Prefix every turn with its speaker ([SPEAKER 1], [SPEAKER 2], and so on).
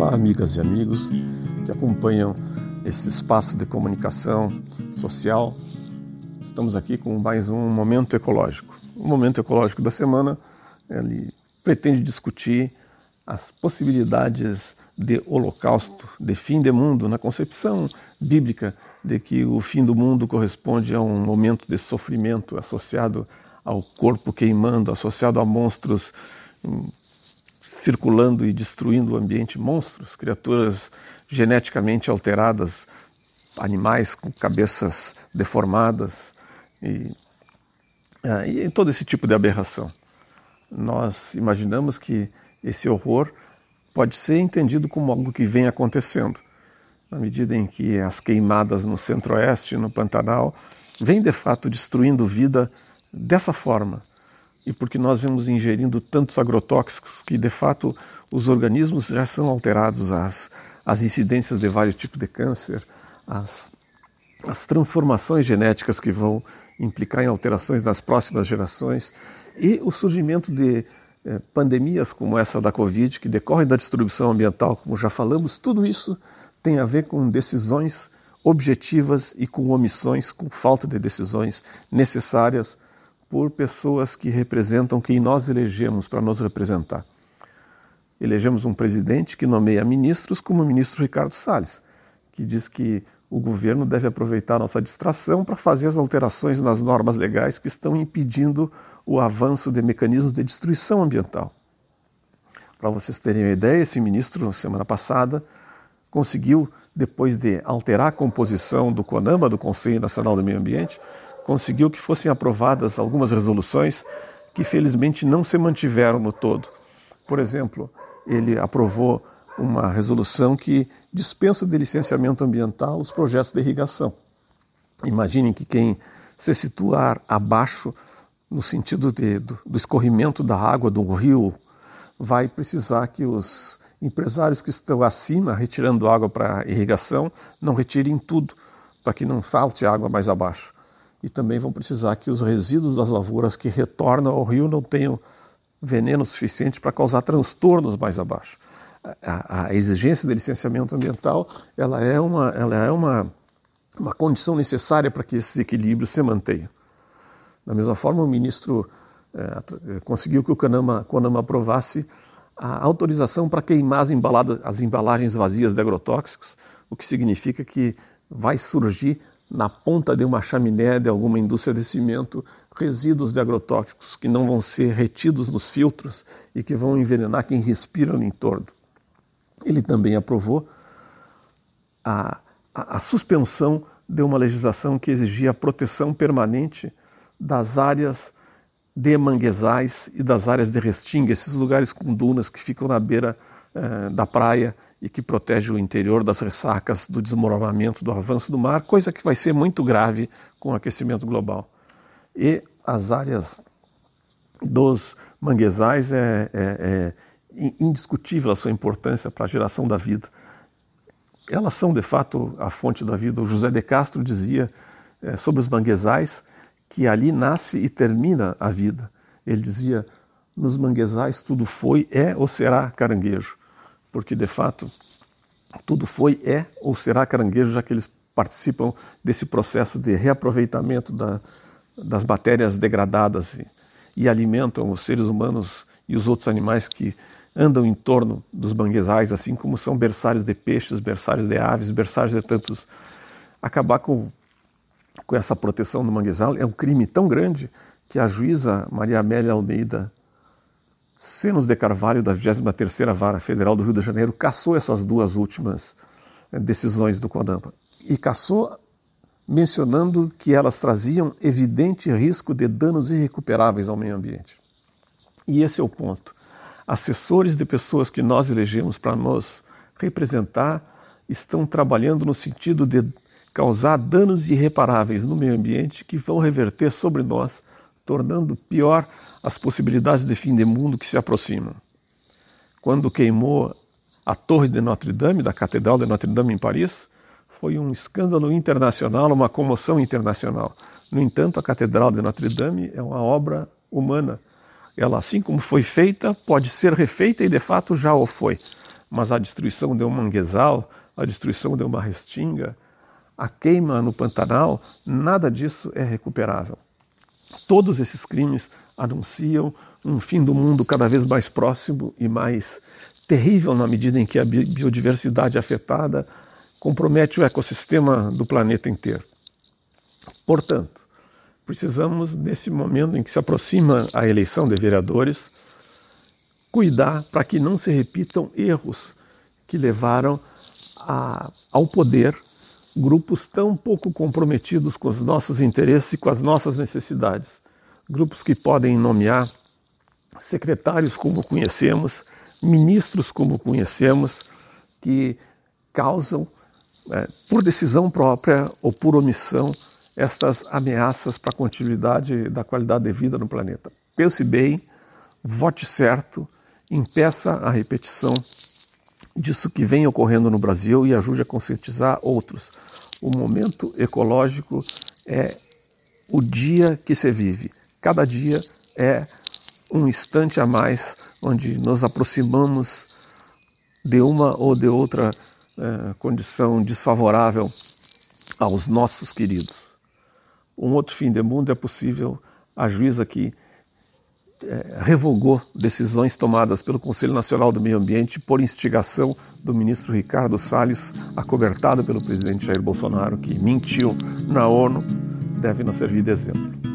[SPEAKER 1] Olá, amigas e amigos que acompanham esse espaço de comunicação social. Estamos aqui com mais um Momento Ecológico. O Momento Ecológico da semana ele pretende discutir as possibilidades de holocausto, de fim de mundo, na concepção bíblica de que o fim do mundo corresponde a um momento de sofrimento associado ao corpo queimando, associado a monstros circulando e destruindo o ambiente, monstros, criaturas geneticamente alteradas, animais com cabeças deformadas e, ah, e todo esse tipo de aberração. Nós imaginamos que esse horror pode ser entendido como algo que vem acontecendo, na medida em que as queimadas no centro-oeste, no Pantanal, vêm de fato destruindo vida dessa forma. E porque nós vemos ingerindo tantos agrotóxicos que, de fato, os organismos já são alterados, as, as incidências de vários tipos de câncer, as, as transformações genéticas que vão implicar em alterações nas próximas gerações e o surgimento de eh, pandemias como essa da Covid, que decorrem da distribuição ambiental, como já falamos, tudo isso tem a ver com decisões objetivas e com omissões, com falta de decisões necessárias por pessoas que representam quem nós elegemos para nos representar. Elegemos um presidente que nomeia ministros, como o ministro Ricardo Salles, que diz que o governo deve aproveitar nossa distração para fazer as alterações nas normas legais que estão impedindo o avanço de mecanismos de destruição ambiental. Para vocês terem uma ideia, esse ministro, semana passada, conseguiu, depois de alterar a composição do CONAMA, do Conselho Nacional do Meio Ambiente, conseguiu que fossem aprovadas algumas resoluções que felizmente não se mantiveram no todo. Por exemplo, ele aprovou uma resolução que dispensa de licenciamento ambiental os projetos de irrigação. Imaginem que quem se situar abaixo, no sentido de, do, do escorrimento da água do rio, vai precisar que os empresários que estão acima, retirando água para irrigação, não retirem tudo, para que não falte água mais abaixo. E também vão precisar que os resíduos das lavouras que retornam ao rio não tenham veneno suficiente para causar transtornos mais abaixo. A, a, exigência de licenciamento ambiental ela é uma, ela é uma, uma condição necessária para que esses equilíbrios se mantenham. Da mesma forma, o ministro é, conseguiu que o CONAMA, CONAMA aprovasse a autorização para queimar as, as embalagens vazias de agrotóxicos, o que significa que vai surgir na ponta de uma chaminé de alguma indústria de cimento resíduos de agrotóxicos que não vão ser retidos nos filtros e que vão envenenar quem respira no entorno. Ele também aprovou a, a, a suspensão de uma legislação que exigia a proteção permanente das áreas de manguezais e das áreas de restinga, esses lugares com dunas que ficam na beira eh, da praia e que protegem o interior das ressacas, do desmoronamento, do avanço do mar, coisa que vai ser muito grave com o aquecimento global. E as áreas dos manguezais é, é, é indiscutível a sua importância para a geração da vida. Elas são, de fato, a fonte da vida. O José de Castro dizia é, sobre os manguezais que ali nasce e termina a vida. Ele dizia: nos manguezais tudo foi, é ou será caranguejo, porque de fato tudo foi, é ou será caranguejo, já que eles participam desse processo de reaproveitamento da, das matérias degradadas e, e alimentam os seres humanos e os outros animais que andam em torno dos manguezais, assim como são berçários de peixes, berçários de aves, berçários de tantos. Acabar com com essa proteção do manguezal é um crime tão grande que a juíza Maria Amélia Almeida Senos de Carvalho, da 23ª Vara Federal do Rio de Janeiro, cassou essas duas últimas eh, decisões do CONAMA. E cassou mencionando que elas traziam evidente risco de danos irrecuperáveis ao meio ambiente. E esse é o ponto. Assessores de pessoas que nós elegemos para nos representar estão trabalhando no sentido de causar danos irreparáveis no meio ambiente que vão reverter sobre nós, tornando pior as possibilidades de fim de mundo que se aproximam. Quando queimou a Torre de Notre Dame, da Catedral de Notre Dame em Paris, foi um escândalo internacional, uma comoção internacional. No entanto, a Catedral de Notre Dame é uma obra humana. Ela, assim como foi feita, pode ser refeita e de fato já o foi. mas a destruição de um manguezal, a destruição de uma restinga, a queima no Pantanal, nada disso é recuperável. Todos esses crimes anunciam um fim do mundo cada vez mais próximo e mais terrível na medida em que a biodiversidade afetada compromete o ecossistema do planeta inteiro. Portanto, precisamos, nesse momento em que se aproxima a eleição de vereadores, cuidar para que não se repitam erros que levaram a, ao poder grupos tão pouco comprometidos com os nossos interesses e com as nossas necessidades. Grupos que podem nomear secretários como conhecemos, ministros como conhecemos, que causam, é, por decisão própria ou por omissão, estas ameaças para a continuidade da qualidade de vida no planeta. Pense bem, vote certo, impeça a repetição disso que vem ocorrendo no Brasil e ajude a conscientizar outros. O momento ecológico é o dia que se vive. Cada dia é um instante a mais onde nos aproximamos de uma ou de outra é, condição desfavorável aos nossos queridos. Um outro fim de mundo é possível. A juíza que é, revogou decisões tomadas pelo Conselho Nacional do Meio Ambiente por instigação do ministro Ricardo Salles, acobertado pelo presidente Jair Bolsonaro, que mentiu na ONU, deve nos servir de exemplo.